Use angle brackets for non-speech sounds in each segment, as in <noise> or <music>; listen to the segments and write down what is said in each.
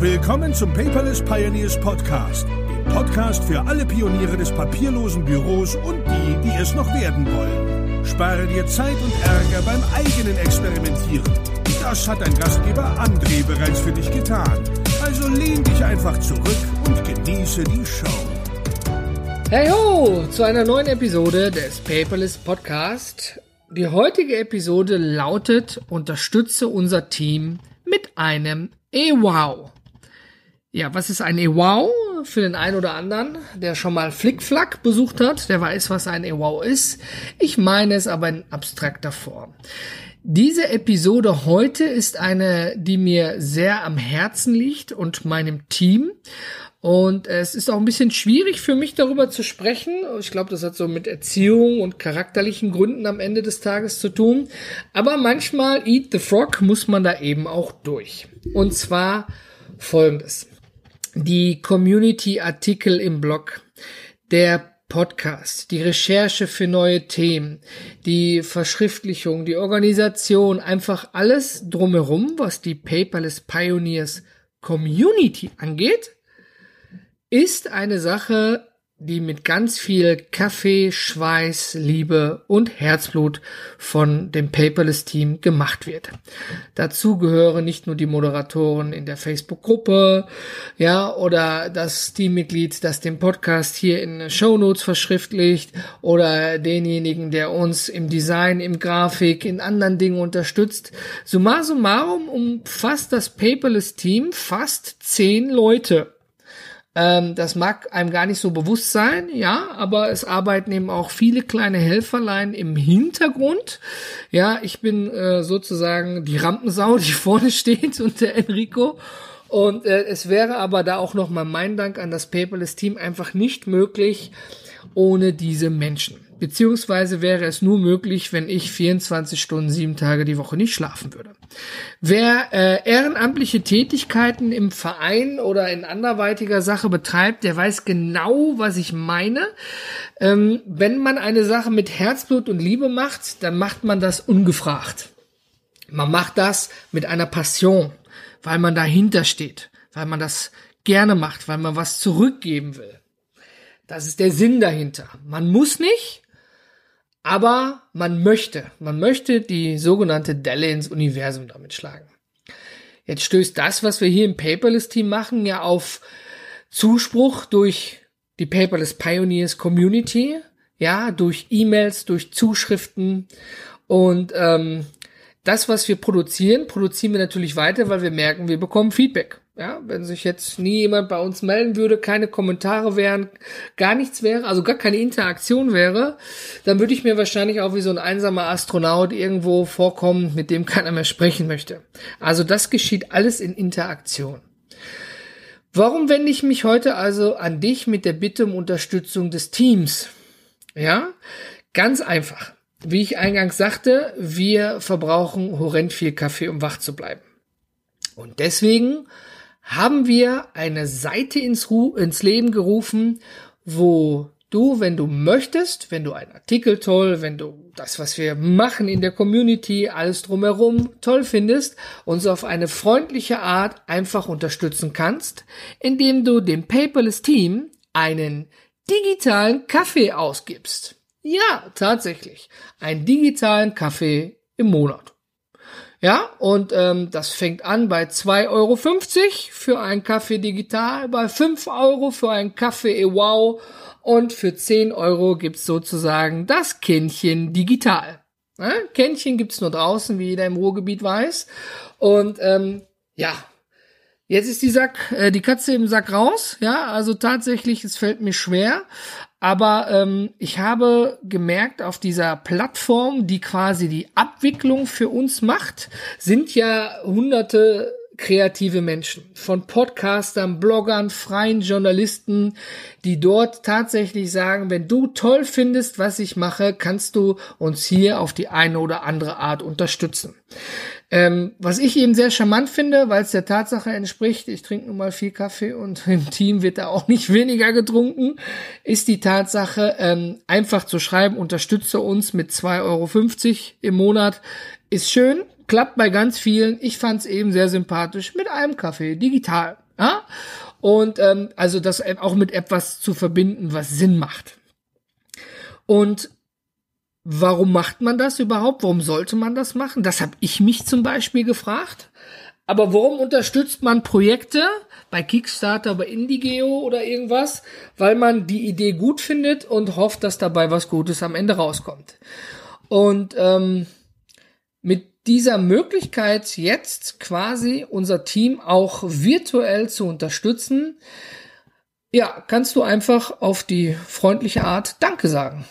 Willkommen zum Paperless Pioneers Podcast, dem Podcast für alle Pioniere des papierlosen Büros und die, die es noch werden wollen. Spare dir Zeit und Ärger beim eigenen Experimentieren. Das hat dein Gastgeber André bereits für dich getan. Also lehn dich einfach zurück und genieße die Show. Hey ho, zu einer neuen Episode des Paperless Podcast. Die heutige Episode lautet Unterstütze unser Team mit einem E-Wow. Ja, was ist ein EWOW? Für den einen oder anderen, der schon mal Flickflack besucht hat, der weiß, was ein EWOW ist. Ich meine es aber in abstrakter Form. Diese Episode heute ist eine, die mir sehr am Herzen liegt und meinem Team. Und es ist auch ein bisschen schwierig für mich darüber zu sprechen. Ich glaube, das hat so mit Erziehung und charakterlichen Gründen am Ende des Tages zu tun. Aber manchmal, Eat the Frog, muss man da eben auch durch. Und zwar folgendes die Community-Artikel im Blog, der Podcast, die Recherche für neue Themen, die Verschriftlichung, die Organisation, einfach alles drumherum, was die Paperless Pioneers Community angeht, ist eine Sache, die mit ganz viel Kaffee, Schweiß, Liebe und Herzblut von dem Paperless Team gemacht wird. Dazu gehören nicht nur die Moderatoren in der Facebook-Gruppe, ja, oder das Teammitglied, das den Podcast hier in Show Notes verschriftlicht oder denjenigen, der uns im Design, im Grafik, in anderen Dingen unterstützt. Summa summarum umfasst das Paperless Team fast zehn Leute. Ähm, das mag einem gar nicht so bewusst sein, ja, aber es arbeiten eben auch viele kleine Helferlein im Hintergrund. Ja, ich bin äh, sozusagen die Rampensau, die <laughs> vorne steht und der Enrico. Und äh, es wäre aber da auch nochmal mein Dank an das Paperless Team einfach nicht möglich ohne diese Menschen. Beziehungsweise wäre es nur möglich, wenn ich 24 Stunden, sieben Tage die Woche nicht schlafen würde. Wer äh, ehrenamtliche Tätigkeiten im Verein oder in anderweitiger Sache betreibt, der weiß genau, was ich meine. Ähm, wenn man eine Sache mit Herzblut und Liebe macht, dann macht man das ungefragt. Man macht das mit einer Passion, weil man dahinter steht, weil man das gerne macht, weil man was zurückgeben will. Das ist der Sinn dahinter. Man muss nicht, aber man möchte. Man möchte die sogenannte Delle ins Universum damit schlagen. Jetzt stößt das, was wir hier im Paperless-Team machen, ja auf Zuspruch durch die Paperless Pioneers Community, ja, durch E-Mails, durch Zuschriften und ähm, das, was wir produzieren, produzieren wir natürlich weiter, weil wir merken, wir bekommen Feedback. Ja, wenn sich jetzt nie jemand bei uns melden würde, keine Kommentare wären, gar nichts wäre, also gar keine Interaktion wäre, dann würde ich mir wahrscheinlich auch wie so ein einsamer Astronaut irgendwo vorkommen, mit dem keiner mehr sprechen möchte. Also das geschieht alles in Interaktion. Warum wende ich mich heute also an dich mit der Bitte um Unterstützung des Teams? Ja, ganz einfach. Wie ich eingangs sagte, wir verbrauchen horrend viel Kaffee, um wach zu bleiben. Und deswegen haben wir eine Seite ins, Ru ins Leben gerufen, wo du, wenn du möchtest, wenn du einen Artikel toll, wenn du das, was wir machen in der Community, alles drumherum toll findest, uns auf eine freundliche Art einfach unterstützen kannst, indem du dem Paperless Team einen digitalen Kaffee ausgibst. Ja, tatsächlich. Einen digitalen Kaffee im Monat. Ja, und ähm, das fängt an bei 2,50 Euro für einen Kaffee digital, bei 5 Euro für einen Kaffee wow und für 10 Euro gibt's sozusagen das Kännchen digital. Ja, Kännchen gibt's nur draußen, wie jeder im Ruhrgebiet weiß. Und ähm, ja, Jetzt ist die Sack, äh, die Katze im Sack raus, ja, also tatsächlich, es fällt mir schwer, aber ähm, ich habe gemerkt, auf dieser Plattform, die quasi die Abwicklung für uns macht, sind ja hunderte kreative Menschen, von Podcastern, Bloggern, freien Journalisten, die dort tatsächlich sagen, wenn du toll findest, was ich mache, kannst du uns hier auf die eine oder andere Art unterstützen. Ähm, was ich eben sehr charmant finde, weil es der Tatsache entspricht, ich trinke nun mal viel Kaffee und <laughs> im Team wird da auch nicht weniger getrunken, ist die Tatsache, ähm, einfach zu schreiben, unterstütze uns mit 2,50 Euro im Monat, ist schön, klappt bei ganz vielen. Ich fand es eben sehr sympathisch mit einem Kaffee, digital. Ja? Und ähm, also das auch mit etwas zu verbinden, was Sinn macht. Und warum macht man das überhaupt? Warum sollte man das machen? Das habe ich mich zum Beispiel gefragt. Aber warum unterstützt man Projekte bei Kickstarter, bei Indigeo oder irgendwas? Weil man die Idee gut findet und hofft, dass dabei was Gutes am Ende rauskommt. Und ähm, mit dieser Möglichkeit jetzt quasi unser Team auch virtuell zu unterstützen, ja, kannst du einfach auf die freundliche Art Danke sagen.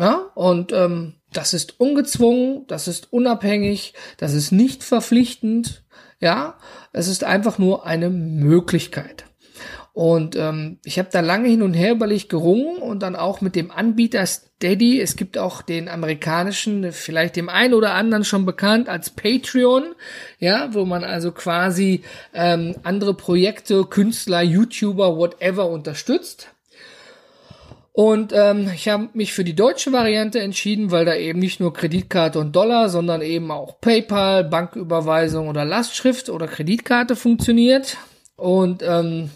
Ja, und ähm, das ist ungezwungen, das ist unabhängig, das ist nicht verpflichtend. Ja, es ist einfach nur eine Möglichkeit. Und ähm, ich habe da lange hin und her überlegt gerungen und dann auch mit dem Anbieter Steady. Es gibt auch den amerikanischen, vielleicht dem einen oder anderen schon bekannt als Patreon, ja, wo man also quasi ähm, andere Projekte, Künstler, YouTuber, whatever unterstützt. Und ähm, ich habe mich für die deutsche Variante entschieden, weil da eben nicht nur Kreditkarte und Dollar, sondern eben auch PayPal, Banküberweisung oder Lastschrift oder Kreditkarte funktioniert. Und ähm,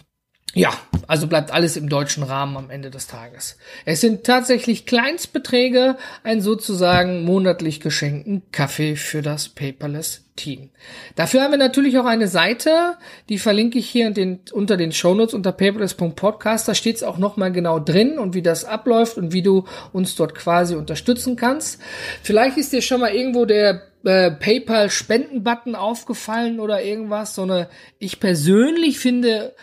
ja, also bleibt alles im deutschen Rahmen am Ende des Tages. Es sind tatsächlich Kleinstbeträge, ein sozusagen monatlich geschenkten Kaffee für das Paperless Team. Dafür haben wir natürlich auch eine Seite, die verlinke ich hier den, unter den Shownotes unter paperless.podcast. Da steht es auch nochmal genau drin und wie das abläuft und wie du uns dort quasi unterstützen kannst. Vielleicht ist dir schon mal irgendwo der äh, PayPal-Spenden-Button aufgefallen oder irgendwas, sondern ich persönlich finde,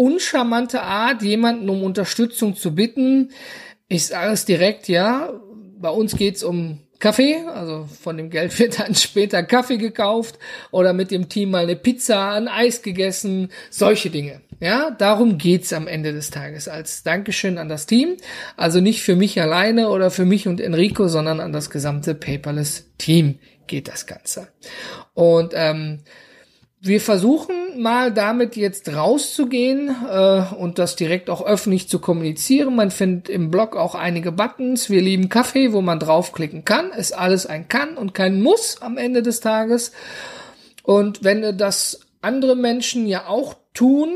uncharmante Art, jemanden um Unterstützung zu bitten. Ich sage es direkt, ja. Bei uns geht's um Kaffee, also von dem Geld <laughs> wird dann später Kaffee gekauft oder mit dem Team mal eine Pizza, ein Eis gegessen, solche Dinge. Ja, darum geht's am Ende des Tages als Dankeschön an das Team. Also nicht für mich alleine oder für mich und Enrico, sondern an das gesamte Paperless Team geht das Ganze. Und ähm, wir versuchen mal damit jetzt rauszugehen äh, und das direkt auch öffentlich zu kommunizieren. Man findet im Blog auch einige Buttons. Wir lieben Kaffee, wo man draufklicken kann. Ist alles ein Kann und kein Muss am Ende des Tages. Und wenn das andere Menschen ja auch tun,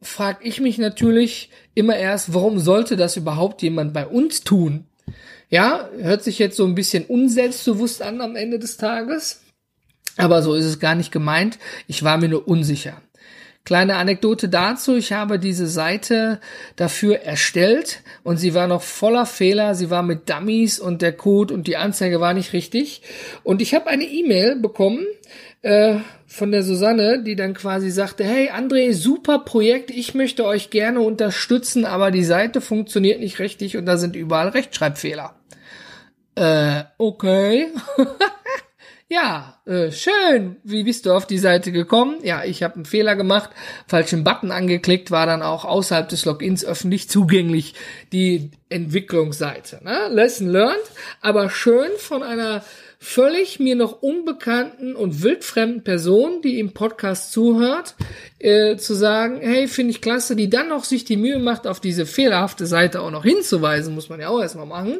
frage ich mich natürlich immer erst, warum sollte das überhaupt jemand bei uns tun? Ja, hört sich jetzt so ein bisschen unselbstbewusst an am Ende des Tages. Aber so ist es gar nicht gemeint. Ich war mir nur unsicher. Kleine Anekdote dazu. Ich habe diese Seite dafür erstellt und sie war noch voller Fehler. Sie war mit Dummies und der Code und die Anzeige war nicht richtig. Und ich habe eine E-Mail bekommen äh, von der Susanne, die dann quasi sagte, hey André, super Projekt, ich möchte euch gerne unterstützen, aber die Seite funktioniert nicht richtig und da sind überall Rechtschreibfehler. Äh, okay. <laughs> Ja, äh, schön. Wie bist du auf die Seite gekommen? Ja, ich habe einen Fehler gemacht, falschen Button angeklickt, war dann auch außerhalb des Logins öffentlich zugänglich die Entwicklungsseite. Ne? Lesson learned, aber schön von einer völlig mir noch unbekannten und wildfremden Person, die im Podcast zuhört, äh, zu sagen, hey, finde ich klasse, die dann noch sich die Mühe macht, auf diese fehlerhafte Seite auch noch hinzuweisen, muss man ja auch erstmal machen.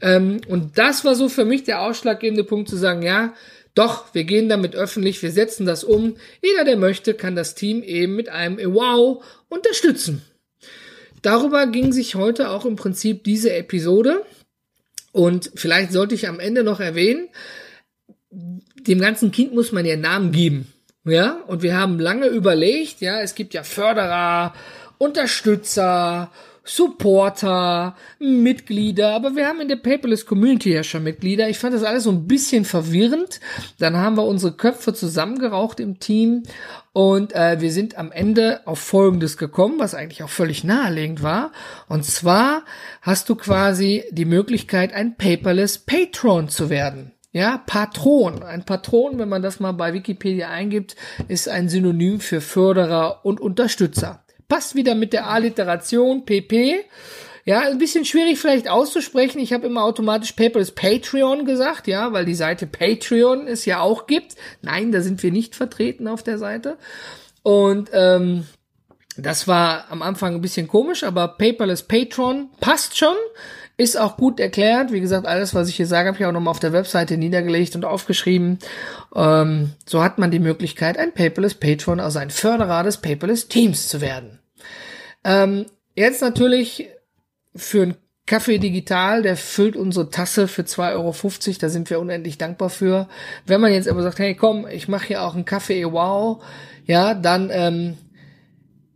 Ähm, und das war so für mich der ausschlaggebende Punkt zu sagen, ja, doch, wir gehen damit öffentlich, wir setzen das um. Jeder, der möchte, kann das Team eben mit einem Wow unterstützen. Darüber ging sich heute auch im Prinzip diese Episode. Und vielleicht sollte ich am Ende noch erwähnen, dem ganzen Kind muss man ja Namen geben. Ja, und wir haben lange überlegt, ja, es gibt ja Förderer, Unterstützer, Supporter, Mitglieder, aber wir haben in der Paperless Community ja schon Mitglieder. Ich fand das alles so ein bisschen verwirrend. Dann haben wir unsere Köpfe zusammengeraucht im Team und äh, wir sind am Ende auf Folgendes gekommen, was eigentlich auch völlig naheliegend war. Und zwar hast du quasi die Möglichkeit, ein Paperless Patron zu werden. Ja, Patron. Ein Patron, wenn man das mal bei Wikipedia eingibt, ist ein Synonym für Förderer und Unterstützer. Passt wieder mit der Alliteration PP. Ja, ein bisschen schwierig vielleicht auszusprechen. Ich habe immer automatisch Paperless Patreon gesagt, ja, weil die Seite Patreon es ja auch gibt. Nein, da sind wir nicht vertreten auf der Seite. Und ähm, das war am Anfang ein bisschen komisch, aber Paperless Patron passt schon. Ist auch gut erklärt. Wie gesagt, alles, was ich hier sage, habe ich auch nochmal auf der Webseite niedergelegt und aufgeschrieben. Ähm, so hat man die Möglichkeit, ein Paperless Patron, also ein Förderer des Paperless Teams zu werden. Ähm, jetzt natürlich für ein Kaffee Digital, der füllt unsere Tasse für 2,50 Euro. Da sind wir unendlich dankbar für. Wenn man jetzt aber sagt, hey komm, ich mache hier auch einen Kaffee, wow, ja, dann ähm,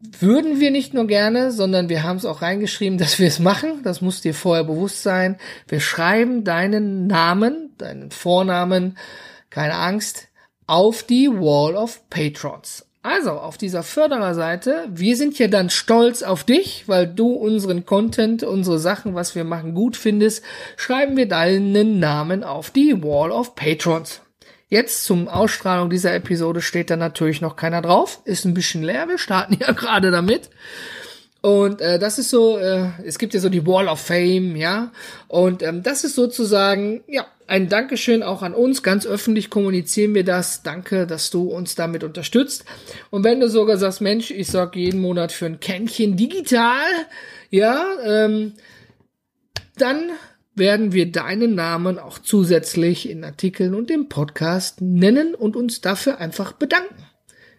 würden wir nicht nur gerne, sondern wir haben es auch reingeschrieben, dass wir es machen. Das muss dir vorher bewusst sein. Wir schreiben deinen Namen, deinen Vornamen, keine Angst, auf die Wall of Patrons. Also auf dieser Fördererseite, wir sind hier dann stolz auf dich, weil du unseren Content, unsere Sachen, was wir machen, gut findest, schreiben wir deinen Namen auf die Wall of Patrons. Jetzt zum Ausstrahlung dieser Episode steht da natürlich noch keiner drauf. Ist ein bisschen leer, wir starten <laughs> ja gerade damit. Und äh, das ist so, äh, es gibt ja so die Wall of Fame, ja. Und ähm, das ist sozusagen, ja, ein Dankeschön auch an uns. Ganz öffentlich kommunizieren wir das. Danke, dass du uns damit unterstützt. Und wenn du sogar sagst, Mensch, ich sorg jeden Monat für ein Kännchen digital, ja, ähm, dann werden wir deinen Namen auch zusätzlich in Artikeln und im Podcast nennen und uns dafür einfach bedanken.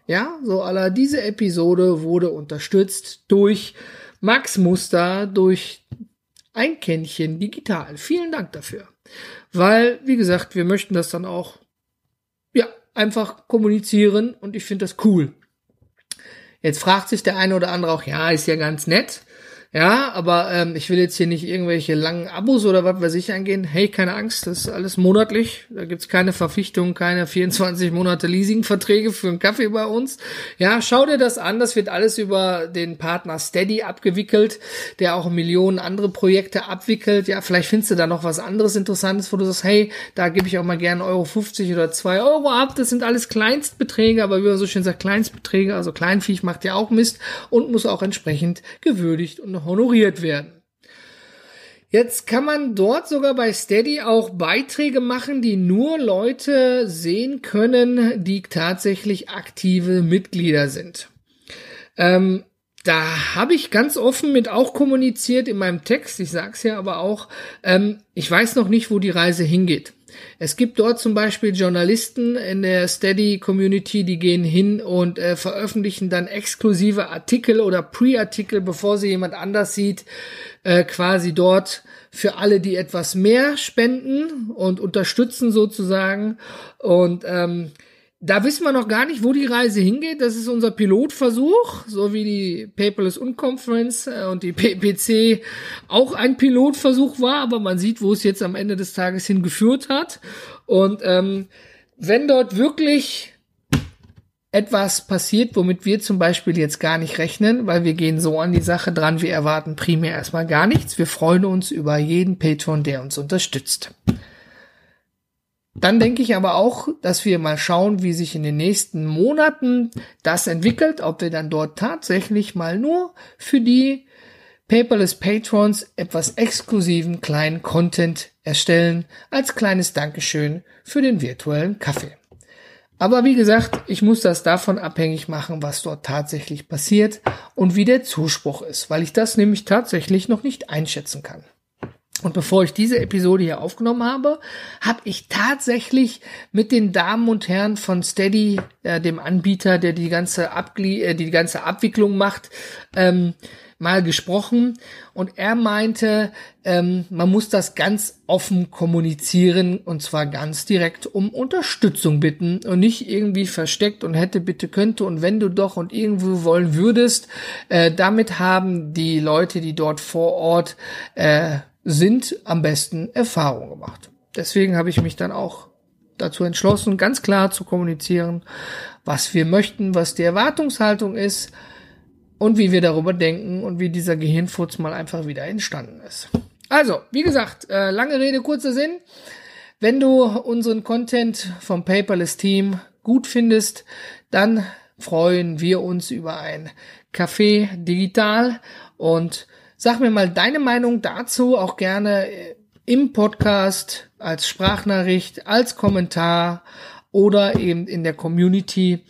Ja, so aller diese Episode wurde unterstützt durch Max Muster, durch ein Kännchen digital. Vielen Dank dafür. Weil, wie gesagt, wir möchten das dann auch, ja, einfach kommunizieren und ich finde das cool. Jetzt fragt sich der eine oder andere auch, ja, ist ja ganz nett. Ja, aber ähm, ich will jetzt hier nicht irgendwelche langen Abos oder was weiß ich eingehen. Hey, keine Angst, das ist alles monatlich. Da gibt's keine Verpflichtung, keine 24 Monate Leasingverträge für einen Kaffee bei uns. Ja, schau dir das an. Das wird alles über den Partner Steady abgewickelt, der auch Millionen andere Projekte abwickelt. Ja, vielleicht findest du da noch was anderes Interessantes, wo du sagst, hey, da gebe ich auch mal gerne Euro 50 oder 2 Euro ab. Das sind alles Kleinstbeträge, aber wie man so schön sagt, Kleinstbeträge, also Kleinviech macht ja auch Mist und muss auch entsprechend gewürdigt und honoriert werden. Jetzt kann man dort sogar bei Steady auch Beiträge machen, die nur Leute sehen können, die tatsächlich aktive Mitglieder sind. Ähm, da habe ich ganz offen mit auch kommuniziert in meinem Text. Ich sage es ja aber auch, ähm, ich weiß noch nicht, wo die Reise hingeht. Es gibt dort zum Beispiel Journalisten in der Steady Community, die gehen hin und äh, veröffentlichen dann exklusive Artikel oder Pre-Artikel, bevor sie jemand anders sieht, äh, quasi dort für alle, die etwas mehr spenden und unterstützen sozusagen. Und ähm, da wissen wir noch gar nicht, wo die Reise hingeht. Das ist unser Pilotversuch, so wie die Paperless Unconference äh, und die PPC auch ein Pilotversuch war, aber man sieht, wo es jetzt am Ende des Tages hingeführt hat. Und ähm, wenn dort wirklich etwas passiert, womit wir zum Beispiel jetzt gar nicht rechnen, weil wir gehen so an die Sache dran, wir erwarten primär erstmal gar nichts. Wir freuen uns über jeden Patron, der uns unterstützt. Dann denke ich aber auch, dass wir mal schauen, wie sich in den nächsten Monaten das entwickelt, ob wir dann dort tatsächlich mal nur für die Paperless Patrons etwas exklusiven kleinen Content erstellen als kleines Dankeschön für den virtuellen Kaffee. Aber wie gesagt, ich muss das davon abhängig machen, was dort tatsächlich passiert und wie der Zuspruch ist, weil ich das nämlich tatsächlich noch nicht einschätzen kann. Und bevor ich diese Episode hier aufgenommen habe, habe ich tatsächlich mit den Damen und Herren von Steady, äh, dem Anbieter, der die ganze, Abgli äh, die ganze Abwicklung macht, ähm, mal gesprochen. Und er meinte, ähm, man muss das ganz offen kommunizieren und zwar ganz direkt um Unterstützung bitten und nicht irgendwie versteckt und hätte, bitte, könnte und wenn du doch und irgendwo wollen würdest. Äh, damit haben die Leute, die dort vor Ort äh, sind am besten Erfahrung gemacht. Deswegen habe ich mich dann auch dazu entschlossen, ganz klar zu kommunizieren, was wir möchten, was die Erwartungshaltung ist und wie wir darüber denken und wie dieser Gehirnfurz mal einfach wieder entstanden ist. Also, wie gesagt, äh, lange Rede, kurzer Sinn. Wenn du unseren Content vom Paperless Team gut findest, dann freuen wir uns über ein Café digital und Sag mir mal deine Meinung dazu, auch gerne äh, im Podcast, als Sprachnachricht, als Kommentar oder eben in der Community.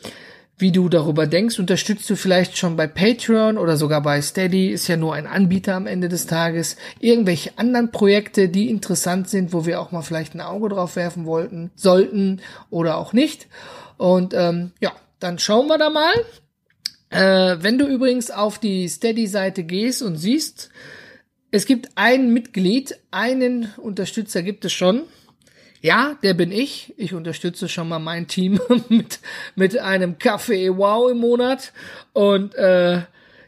wie du darüber denkst. Unterstützt du vielleicht schon bei Patreon oder sogar bei Steady, ist ja nur ein Anbieter am Ende des Tages. Irgendwelche anderen Projekte, die interessant sind, wo wir auch mal vielleicht ein Auge drauf werfen wollten, sollten oder auch nicht. Und ähm, ja, dann schauen wir da mal. Äh, wenn du übrigens auf die Steady-Seite gehst und siehst, es gibt ein Mitglied, einen Unterstützer gibt es schon. Ja, der bin ich. Ich unterstütze schon mal mein Team <laughs> mit, mit einem Kaffee Wow im Monat. Und äh,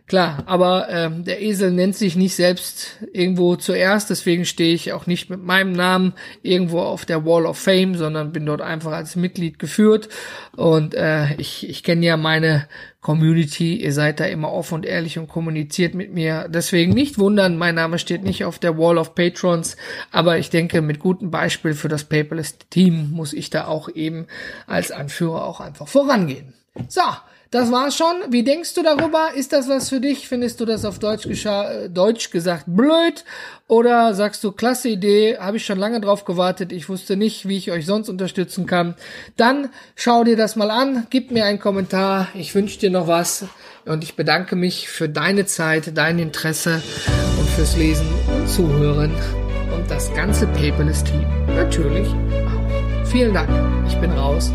klar, aber äh, der Esel nennt sich nicht selbst irgendwo zuerst, deswegen stehe ich auch nicht mit meinem Namen irgendwo auf der Wall of Fame, sondern bin dort einfach als Mitglied geführt. Und äh, ich, ich kenne ja meine Community. Ihr seid da immer offen und ehrlich und kommuniziert mit mir. Deswegen nicht wundern, mein Name steht nicht auf der Wall of Patrons, aber ich denke, mit gutem Beispiel für das Paperless Team muss ich da auch eben als Anführer auch einfach vorangehen. So, das war's schon. Wie denkst du darüber? Ist das was für dich? Findest du das auf Deutsch, äh, Deutsch gesagt blöd? Oder sagst du, klasse Idee, habe ich schon lange drauf gewartet, ich wusste nicht, wie ich euch sonst unterstützen kann. Dann schau dir das mal an, gib mir einen Kommentar, ich wünsche dir noch was und ich bedanke mich für deine Zeit, dein Interesse und fürs Lesen und Zuhören und das ganze Paperless Team natürlich auch. Vielen Dank, ich bin raus.